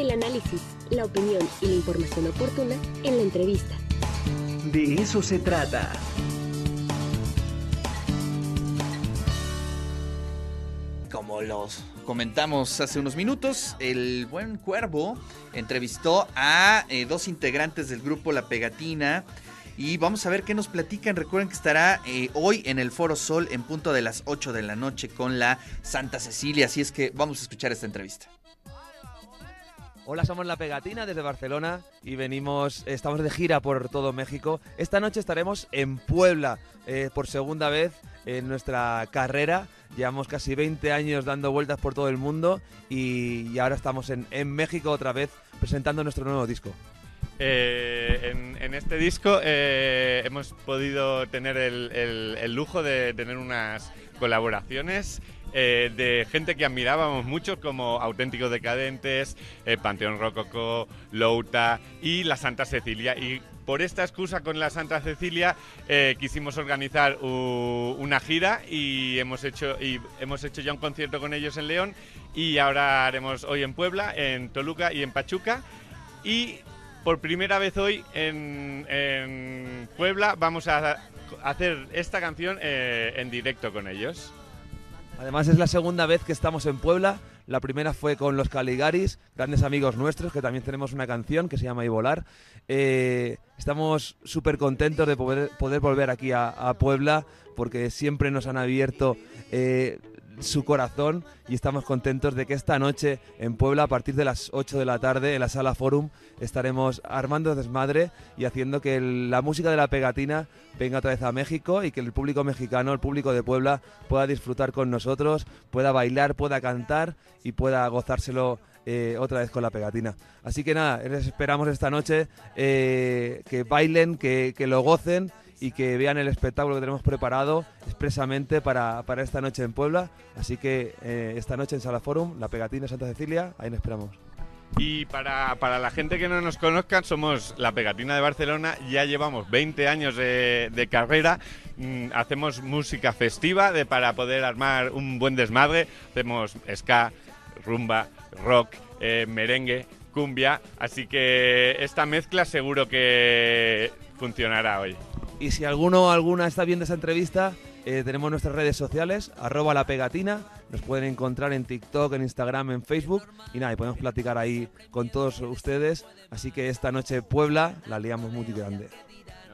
el análisis, la opinión y la información oportuna en la entrevista. De eso se trata. Como los comentamos hace unos minutos, el buen Cuervo entrevistó a eh, dos integrantes del grupo La Pegatina y vamos a ver qué nos platican. Recuerden que estará eh, hoy en el Foro Sol en punto de las 8 de la noche con la Santa Cecilia. Así es que vamos a escuchar esta entrevista. Hola, somos La Pegatina desde Barcelona y venimos, estamos de gira por todo México. Esta noche estaremos en Puebla eh, por segunda vez en nuestra carrera. Llevamos casi 20 años dando vueltas por todo el mundo y, ahora estamos en México otra vez presentando nuestro nuevo disco. Eh, en, este disco eh, hemos podido tener el, lujo de tener unas colaboraciones eh, de gente que admirábamos mucho como Auténticos Decadentes, Panteón Rococo, Louta y la Santa Cecilia. Y por esta excusa con la Santa Cecilia quisimos organizar una gira y hemos, hecho, y hemos hecho ya un concierto con ellos en León y ahora haremos hoy en Puebla, en Toluca y en Pachuca. Y por primera vez hoy en, Puebla vamos a hacer esta canción eh, en directo con ellos. Además es la segunda vez que estamos en Puebla. La primera fue con los Caligaris, grandes amigos nuestros, que también tenemos una canción que se llama Y Volar. Eh, estamos súper contentos de poder, volver aquí a, Puebla porque siempre nos han abierto eh, su corazón y estamos contentos de que esta noche en Puebla a partir de las 8 de la tarde en la sala Forum estaremos armando desmadre y haciendo que la música de la pegatina venga otra vez a México y que el público mexicano, el público de Puebla pueda disfrutar con nosotros, pueda bailar, pueda cantar y pueda gozárselo eh, otra vez con la pegatina. Así que nada, les esperamos esta noche eh, que bailen, que, que lo gocen y que vean el espectáculo que tenemos preparado expresamente para, esta noche en Puebla. Así que eh, esta noche en Sala Forum, la pegatina de Santa Cecilia, ahí nos esperamos. Y para, la gente que no nos conozca, somos la Pegatina de Barcelona, ya llevamos 20 años de, carrera, mm, hacemos música festiva de, para poder armar un buen desmadre, hacemos ska, rumba, rock, eh, merengue, cumbia, así que esta mezcla seguro que funcionará hoy. Y si alguno o alguna está viendo esa entrevista, eh, tenemos nuestras redes sociales, arroba la pegatina, nos pueden encontrar en TikTok, en Instagram, en Facebook y nada, y podemos platicar ahí con todos ustedes. Así que esta noche Puebla la liamos muy grande.